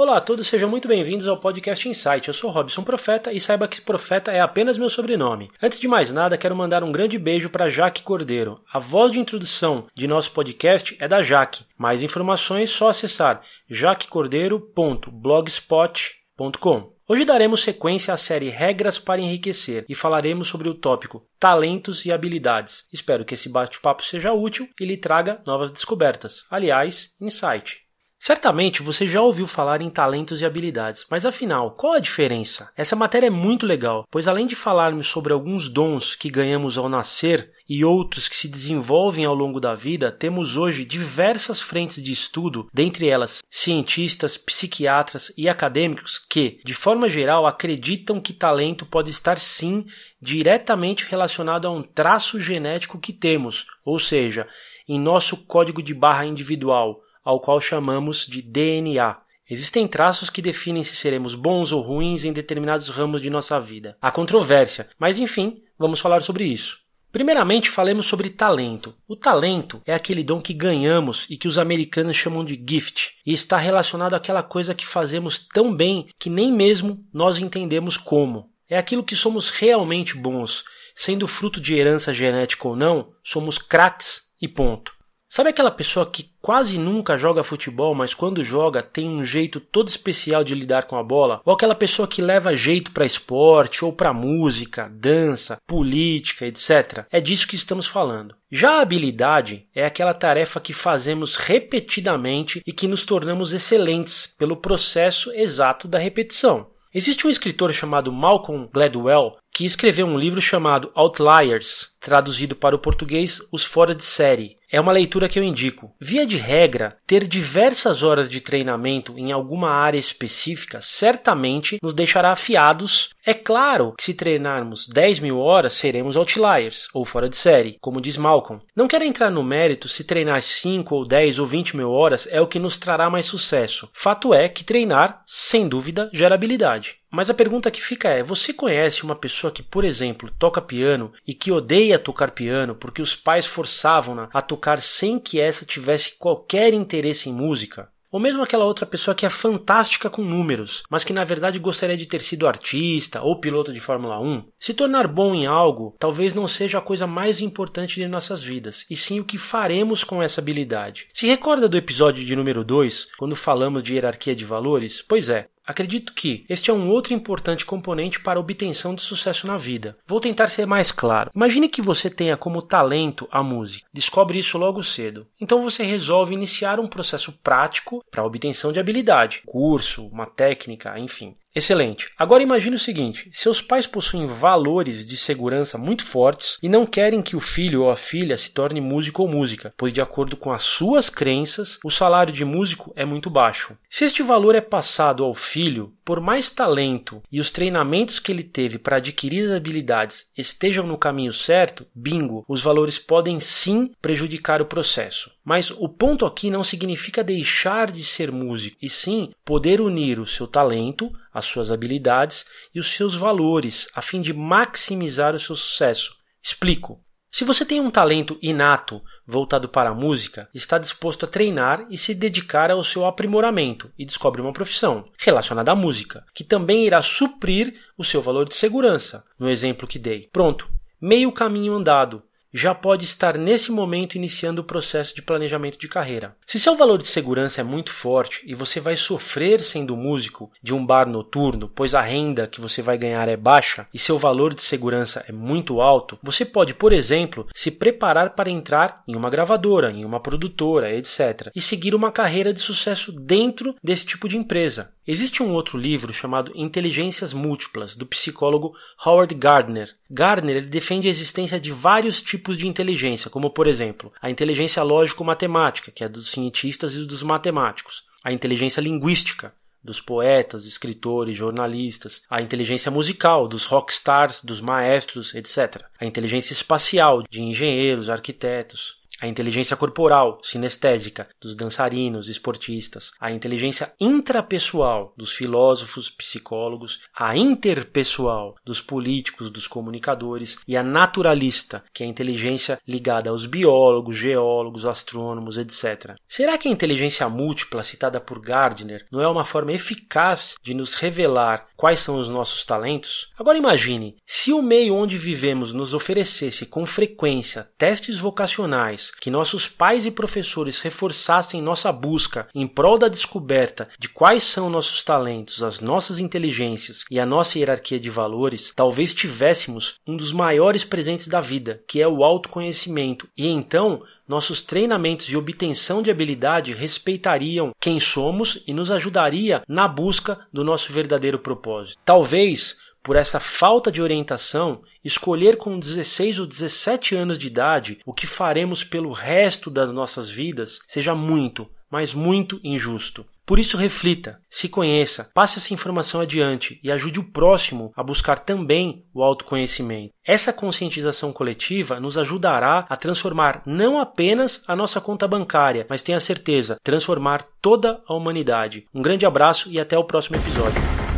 Olá a todos, sejam muito bem-vindos ao podcast Insight. Eu sou Robson Profeta e saiba que Profeta é apenas meu sobrenome. Antes de mais nada, quero mandar um grande beijo para Jaque Cordeiro. A voz de introdução de nosso podcast é da Jaque. Mais informações só acessar jaquecordeiro.blogspot.com. Hoje daremos sequência à série Regras para Enriquecer e falaremos sobre o tópico Talentos e Habilidades. Espero que esse bate-papo seja útil e lhe traga novas descobertas. Aliás, insight. Certamente você já ouviu falar em talentos e habilidades, mas afinal, qual a diferença? Essa matéria é muito legal, pois além de falarmos sobre alguns dons que ganhamos ao nascer e outros que se desenvolvem ao longo da vida, temos hoje diversas frentes de estudo, dentre elas cientistas, psiquiatras e acadêmicos que, de forma geral, acreditam que talento pode estar sim diretamente relacionado a um traço genético que temos, ou seja, em nosso código de barra individual ao qual chamamos de DNA. Existem traços que definem se seremos bons ou ruins em determinados ramos de nossa vida. Há controvérsia, mas enfim, vamos falar sobre isso. Primeiramente, falemos sobre talento. O talento é aquele dom que ganhamos e que os americanos chamam de gift, e está relacionado àquela coisa que fazemos tão bem que nem mesmo nós entendemos como. É aquilo que somos realmente bons, sendo fruto de herança genética ou não, somos craques e ponto. Sabe aquela pessoa que quase nunca joga futebol, mas quando joga tem um jeito todo especial de lidar com a bola? Ou aquela pessoa que leva jeito para esporte ou para música, dança, política, etc. É disso que estamos falando. Já a habilidade é aquela tarefa que fazemos repetidamente e que nos tornamos excelentes pelo processo exato da repetição. Existe um escritor chamado Malcolm Gladwell que escreveu um livro chamado Outliers, traduzido para o português Os Fora de Série. É uma leitura que eu indico. Via de regra, ter diversas horas de treinamento em alguma área específica certamente nos deixará afiados. É claro que se treinarmos 10 mil horas, seremos outliers, ou fora de série, como diz Malcolm. Não quero entrar no mérito se treinar 5 ou 10 ou 20 mil horas é o que nos trará mais sucesso. Fato é que treinar, sem dúvida, gera habilidade. Mas a pergunta que fica é: você conhece uma pessoa que, por exemplo, toca piano e que odeia tocar piano porque os pais forçavam-na a tocar sem que essa tivesse qualquer interesse em música? Ou mesmo aquela outra pessoa que é fantástica com números, mas que na verdade gostaria de ter sido artista ou piloto de Fórmula 1? Se tornar bom em algo talvez não seja a coisa mais importante de nossas vidas, e sim o que faremos com essa habilidade. Se recorda do episódio de número 2, quando falamos de hierarquia de valores? Pois é, Acredito que este é um outro importante componente para a obtenção de sucesso na vida. Vou tentar ser mais claro. Imagine que você tenha como talento a música. Descobre isso logo cedo. Então você resolve iniciar um processo prático para a obtenção de habilidade, curso, uma técnica, enfim. Excelente. Agora imagine o seguinte: seus pais possuem valores de segurança muito fortes e não querem que o filho ou a filha se torne músico ou música, pois, de acordo com as suas crenças, o salário de músico é muito baixo. Se este valor é passado ao filho, por mais talento e os treinamentos que ele teve para adquirir as habilidades estejam no caminho certo, bingo, os valores podem sim prejudicar o processo. Mas o ponto aqui não significa deixar de ser músico, e sim poder unir o seu talento, as suas habilidades e os seus valores, a fim de maximizar o seu sucesso. Explico. Se você tem um talento inato voltado para a música, está disposto a treinar e se dedicar ao seu aprimoramento e descobre uma profissão relacionada à música, que também irá suprir o seu valor de segurança, no exemplo que dei. Pronto, meio caminho andado já pode estar nesse momento iniciando o processo de planejamento de carreira. Se seu valor de segurança é muito forte e você vai sofrer sendo músico de um bar noturno, pois a renda que você vai ganhar é baixa e seu valor de segurança é muito alto, você pode, por exemplo, se preparar para entrar em uma gravadora, em uma produtora, etc., e seguir uma carreira de sucesso dentro desse tipo de empresa. Existe um outro livro chamado Inteligências Múltiplas, do psicólogo Howard Gardner. Gardner ele defende a existência de vários tipos de inteligência, como por exemplo, a inteligência lógico-matemática, que é dos cientistas e dos matemáticos, a inteligência linguística, dos poetas, escritores, jornalistas, a inteligência musical, dos rockstars, dos maestros, etc., a inteligência espacial, de engenheiros, arquitetos, a inteligência corporal, sinestésica, dos dançarinos, esportistas, a inteligência intrapessoal dos filósofos, psicólogos, a interpessoal dos políticos, dos comunicadores e a naturalista, que é a inteligência ligada aos biólogos, geólogos, astrônomos, etc. Será que a inteligência múltipla citada por Gardner não é uma forma eficaz de nos revelar quais são os nossos talentos? Agora imagine, se o meio onde vivemos nos oferecesse com frequência testes vocacionais que nossos pais e professores reforçassem nossa busca em prol da descoberta de quais são nossos talentos, as nossas inteligências e a nossa hierarquia de valores, talvez tivéssemos um dos maiores presentes da vida, que é o autoconhecimento, e então nossos treinamentos de obtenção de habilidade respeitariam quem somos e nos ajudaria na busca do nosso verdadeiro propósito. Talvez por essa falta de orientação, escolher com 16 ou 17 anos de idade o que faremos pelo resto das nossas vidas seja muito, mas muito injusto. Por isso, reflita, se conheça, passe essa informação adiante e ajude o próximo a buscar também o autoconhecimento. Essa conscientização coletiva nos ajudará a transformar não apenas a nossa conta bancária, mas tenha certeza, transformar toda a humanidade. Um grande abraço e até o próximo episódio.